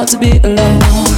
hard to be alone.